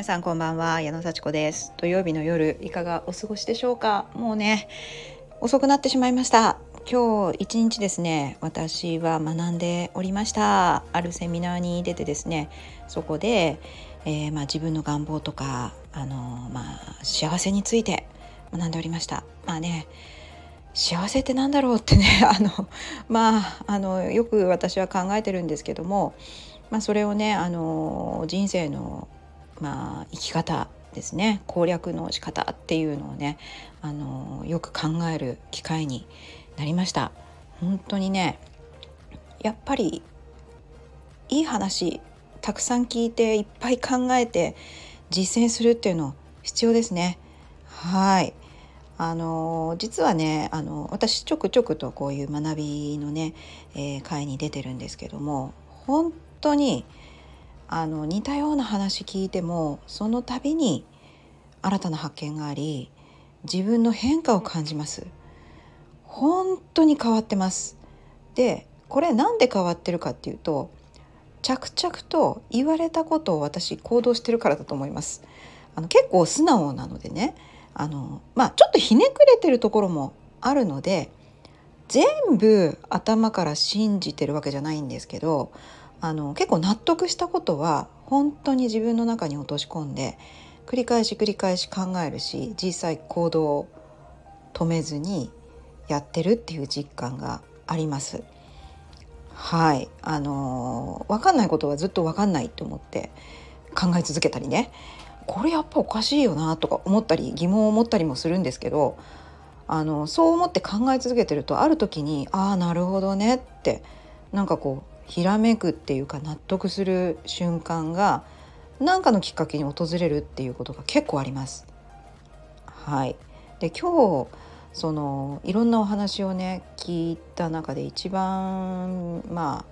皆さんこんばんは矢野幸子です。土曜日の夜いかがお過ごしでしょうか？もうね遅くなってしまいました。今日一日ですね私は学んでおりました。あるセミナーに出てですねそこで、えー、まあ、自分の願望とかあの、まあ、幸せについて学んでおりました。まあね幸せってなんだろうってね あのまああのよく私は考えてるんですけどもまあ、それをねあの人生の、まあ、生き方ですね。攻略の仕方っていうのをねあのよく考える機会になりました。本当にねやっぱりいい話たくさん聞いていっぱい考えて実践するっていうの必要ですね。はい。あの実はねあの私ちょくちょくとこういう学びのね、えー、会に出てるんですけども本当にあの似たような話聞いてもその度に新たな発見があり自分の変化を感じます。本当に変わってます。でこれなんで変わってるかっていうと着々と言われたことを私行動してるからだと思います。あの結構素直なのでね。あのまあちょっとひねくれてるところもあるので全部頭から信じてるわけじゃないんですけどあの結構納得したことは本当に自分の中に落とし込んで繰り返し繰り返し考えるし実際行動を止めずにやってるっていう実感があります。はいあの分かんないことはずっと分かんないと思って考え続けたりねこれやっぱおかしいよなとか思ったり疑問を持ったりもするんですけどあのそう思って考え続けてるとある時にああなるほどねってなんかこうひらめくっていうか納得する瞬間が何かのきっかけに訪れるっていうことが結構あります。はい、で今日そのいろんなお話をね聞いた中で一番ま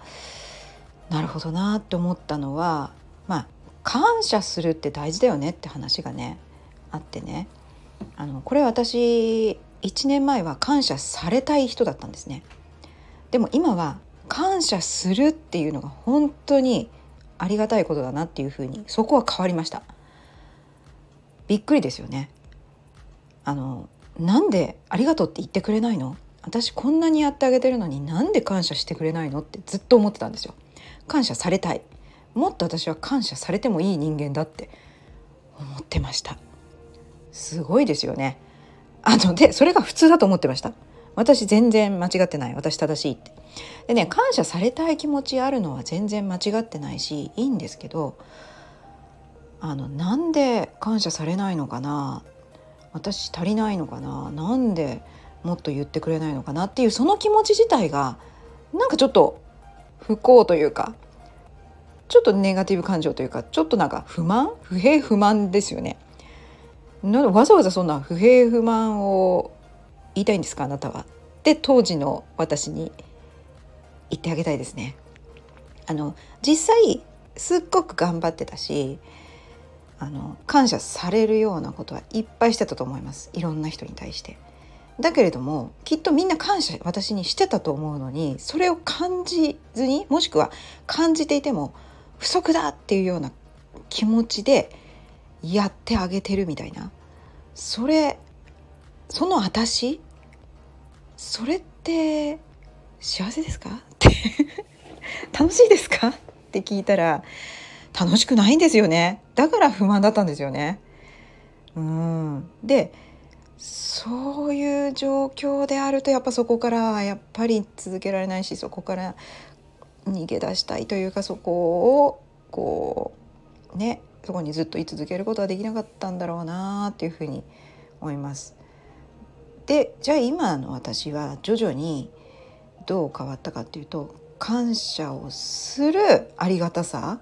あなるほどなって思ったのはまあ感謝するって大事だよねって話がねあってねあのこれ私1年前は感謝されたい人だったんですね。でも今は感謝するっていうのが本当にありがたいことだなっていうふうにそこは変わりました。びっくりですよね。あのなんでありがとうって言ってくれないの？私こんなにやってあげてるのになんで感謝してくれないのってずっと思ってたんですよ。感謝されたい。もっと私は感謝されてもいい人間だって思ってました。すごいですよね。あのでそれが普通だと思ってました。私全然間違ってない。私正しいって。でね感謝されたい気持ちあるのは全然間違ってないしいいんですけどあのなんで感謝されないのかな？私足りないのかな？なんでもっと言ってくれないのかなっていうその気持ち自体がなんかちょっと不幸というかちょっとネガティブ感情というかちょっとなんか不満？不平不満ですよね。わざわざそんな不平不満を言いたいんですかあなたは。で当時の私に言ってあげたいですね。あの実際すっごく頑張ってたしあの感謝されるようなことはいっぱいしてたと思いますいろんな人に対して。だけれどもきっとみんな感謝私にしてたと思うのにそれを感じずにもしくは感じていても不足だっていうような気持ちでやってあげてるみたいな。それその私？それって幸せですか？って。楽しいですか？って聞いたら楽しくないんですよね。だから不満だったんですよね。うん。でそういう状況であるとやっぱそこからやっぱり続けられないしそこから逃げ出したいというかそこをこうねそこにずっと居続けることはできなかったんだろうなっていうふうに思います。でじゃあ今の私は徐々にどう変わったかっていうと感謝をするありがたさ。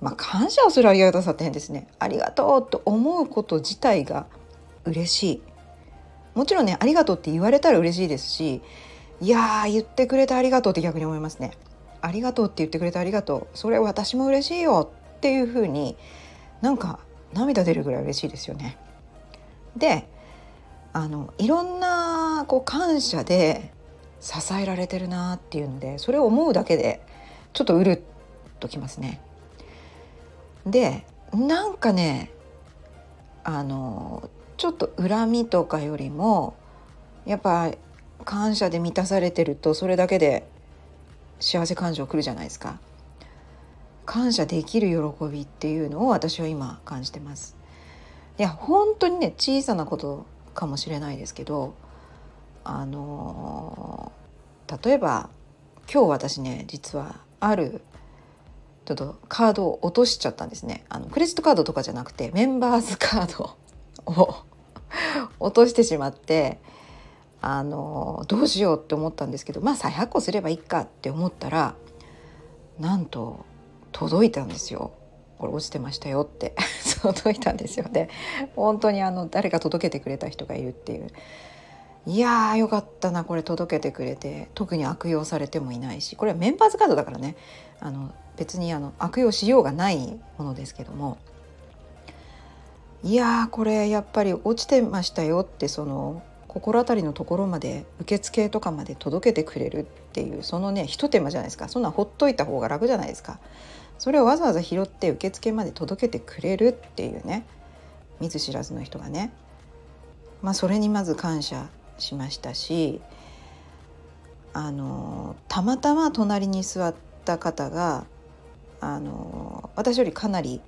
まあ感謝をするありがたさって変ですね。ありがとうと思うこと自体が嬉しい。もちろんねありがとうって言われたら嬉しいですしいやー言ってくれてありがとうって逆に思いますね。ありがとうって言ってくれてありがとう。それ私も嬉しいよっていう風になんか涙出るぐらい嬉しいですよねであのいろんなこう感謝で支えられてるなっていうんでそれを思うだけでちょっとうるっときますね。でなんかねあのちょっと恨みとかよりもやっぱ感謝で満たされてるとそれだけで幸せ感情来るじゃないですか感謝できる喜びっていうのを私は今感じてます。いや本当にね小さなことかもしれないですけどあの例えば今日私ね実はあるちょっとカードを落としちゃったんですね。あのクレジットカードとかじゃなくてメンバーズカードを 落としてしまってあのどうしようって思ったんですけどまあ再発行すればいいかって思ったらなんと届いたんですよ。これ落ちてましたよって。届いたんですよね。本当にあの誰か届けてくれた人がいるっていう。いやーよかったなこれ届けてくれて。特に悪用されてもいないし。これはメンバーズカードだからね。あの別にあの悪用しようがないものですけども。いやーこれやっぱり落ちてましたよってその心当たりのところまで受付とかまで届けてくれるっていうそのねひと手間じゃないですか。そんなほっといた方が楽じゃないですか。それをわざわざ拾って受付まで届けてくれるっていうね。見ず知らずの人がね。まあそれにまず感謝しましたしあのたまたま隣に座った方があの私よりかなり、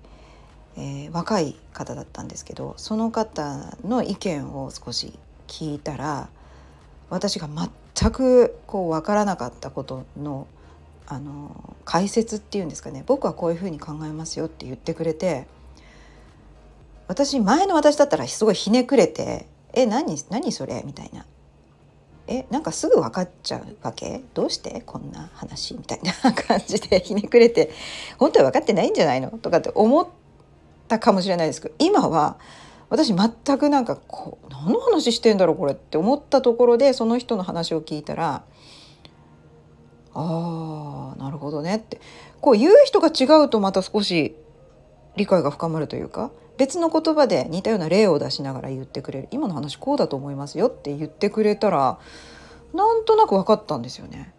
えー、若い方だったんですけどその方の意見を少し聞いたら私が全くこう分からなかったことのあの解説っていうんですかね。僕はこういうふうに考えますよって言ってくれて私前の私だったらすごいひねくれて「え何何それ?」みたいな。えなんかすぐ分かっちゃうわけ？どうして？こんな話？みたいな 感じでひねくれて本当は分かってないんじゃないの？とかって思ったかもしれないですけど今は私全くなんかこう何の話してんだろうこれって思ったところでその人の話を聞いたらああなるほどねって。こう言う人が違うとまた少し理解が深まるというか別の言葉で似たような例を出しながら言ってくれる。今の話こうだと思いますよって言ってくれたらなんとなく分かったんですよね。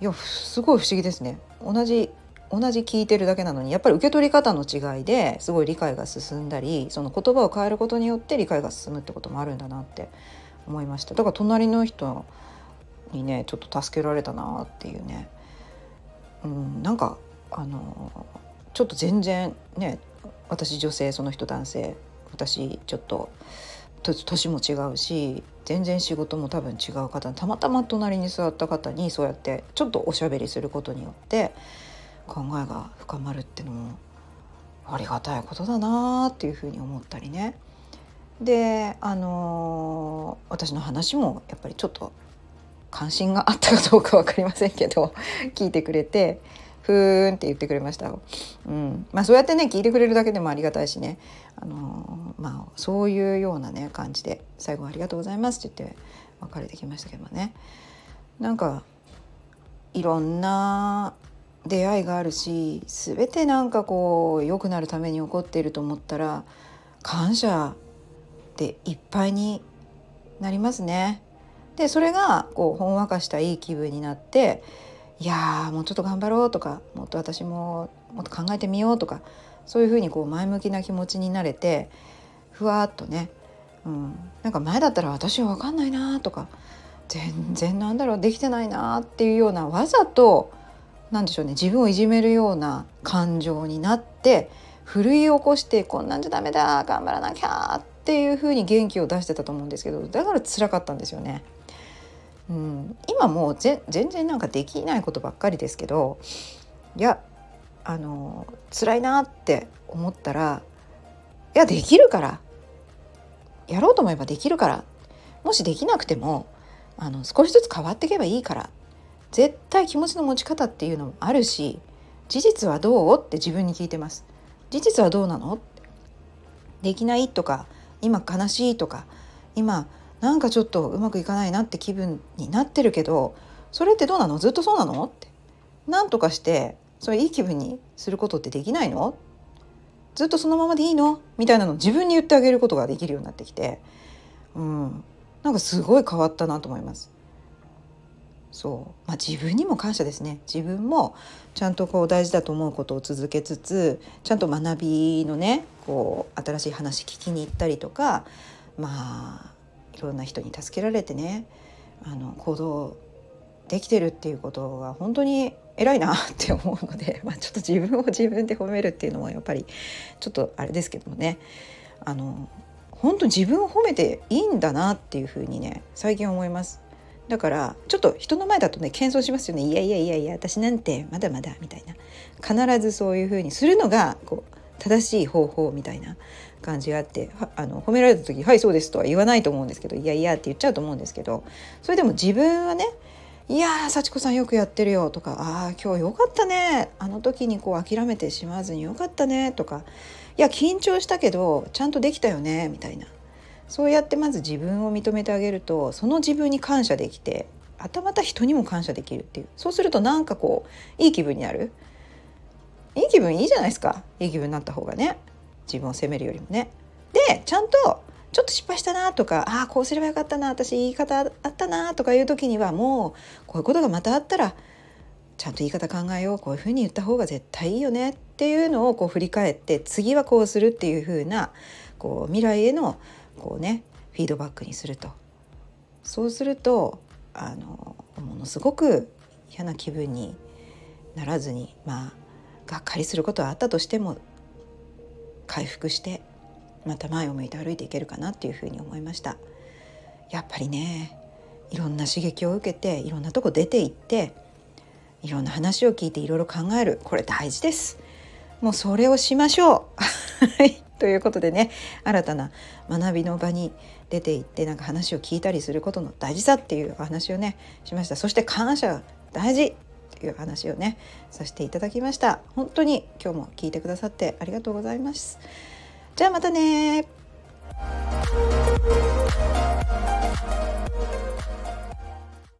いやすごい不思議ですね。同じ同じ聞いてるだけなのにやっぱり受け取り方の違いですごい理解が進んだりその言葉を変えることによって理解が進むってこともあるんだなって思いました。だから隣の人にねちょっと助けられたなっていうね、うん、なんかあのちょっと全然ね私女性その人男性私ちょっと年も違うし全然仕事も多分違う方たまたま隣に座った方にそうやってちょっとおしゃべりすることによって考えが深まるってのもありがたいことだなっていうふうに思ったりね。であのー、私の話もやっぱりちょっと関心があったかどうか分かりませんけど聞いてくれてふーんって言ってくれました、うん。まあ、そうやってね聞いてくれるだけでもありがたいしね、あのー、まあ、そういうようなね感じで最後ありがとうございますって言って別れてきましたけどね。なんかいろんな出会いがあるし全てなんかこう良くなるために起こっていると思ったら感謝でいっぱいになりますね。でそれがこうほんわかしたいい気分になっていやもうちょっと頑張ろうとかもっと私ももっと考えてみようとかそういうふうにこう前向きな気持ちになれてふわっとね、うん、なんか前だったら私は分かんないなとか全然なんだろうできてないなっていうようなわざと何でしょうね自分をいじめるような感情になって奮い起こしてこんなんじゃダメだ頑張らなきゃっていうふうに元気を出してたと思うんですけどだから辛かったんですよね。うん、今もう全然なんかできないことばっかりですけどいやあの辛いなって思ったらいやできるからやろうと思えばできるからもしできなくてもあの少しずつ変わっていけばいいから絶対気持ちの持ち方っていうのもあるし事実はどう？って自分に聞いてます。事実はどうなの？できない？とか今悲しい？とか今なんかちょっとうまくいかないなって気分になってるけどそれってどうなの？ずっとそうなの？って。何とかしてそれいい気分にすることってできないの？ずっとそのままでいいの？みたいなのを自分に言ってあげることができるようになってきて、うん、なんかすごい変わったなと思います。そう、まあ、自分にも感謝ですね。自分もちゃんとこう大事だと思うことを続けつつちゃんと学びのねこう新しい話聞きに行ったりとかまあいろんな人に助けられてねあの行動できてるっていうことが本当に偉いなって思うので、まあ、ちょっと自分を自分で褒めるっていうのもやっぱりちょっとあれですけどもね。あの本当自分を褒めていいんだなっていうふにね最近思います。だからちょっと人の前だとね謙遜しますよね。いやいやいやいや私なんてまだまだみたいな。必ずそういうふうにするのがこう正しい方法みたいな感じがあってあの褒められた時「はいそうです」とは言わないと思うんですけど「いやいや」って言っちゃうと思うんですけどそれでも自分はね「いや幸子さんよくやってるよ」とか「ああ今日よかったねあの時にこう諦めてしまわずによかったね」とか「いや緊張したけどちゃんとできたよね」みたいな。そうやってまず自分を認めてあげるとその自分に感謝できてあたまた人にも感謝できるっていう。そうするとなんかこういい気分になる。いい気分いいじゃないですか。いい気分になった方がね。自分を責めるよりもね。でちゃんとちょっと失敗したなとかああこうすればよかったな私言い方あったなとかいう時にはもうこういうことがまたあったらちゃんと言い方考えよう。こういうふうに言った方が絶対いいよね。っていうのをこう振り返って次はこうするっていうふうなこう未来へのこうねフィードバックにすると。そうするとあのものすごく嫌な気分にならずにまあがっかりすることはあったとしても回復してまた前を向いて歩いていけるかなっていうふうに思いました。やっぱりねいろんな刺激を受けていろんなとこ出ていっていろんな話を聞いていろいろ考えるこれ大事です。もうそれをしましょう。ということでね新たな学びの場に出ていってなんか話を聞いたりすることの大事さっていうお話をねしました。そして感謝大事。いう話をねさせていただきました。本当に今日も聞いてくださってありがとうございます。じゃあまたね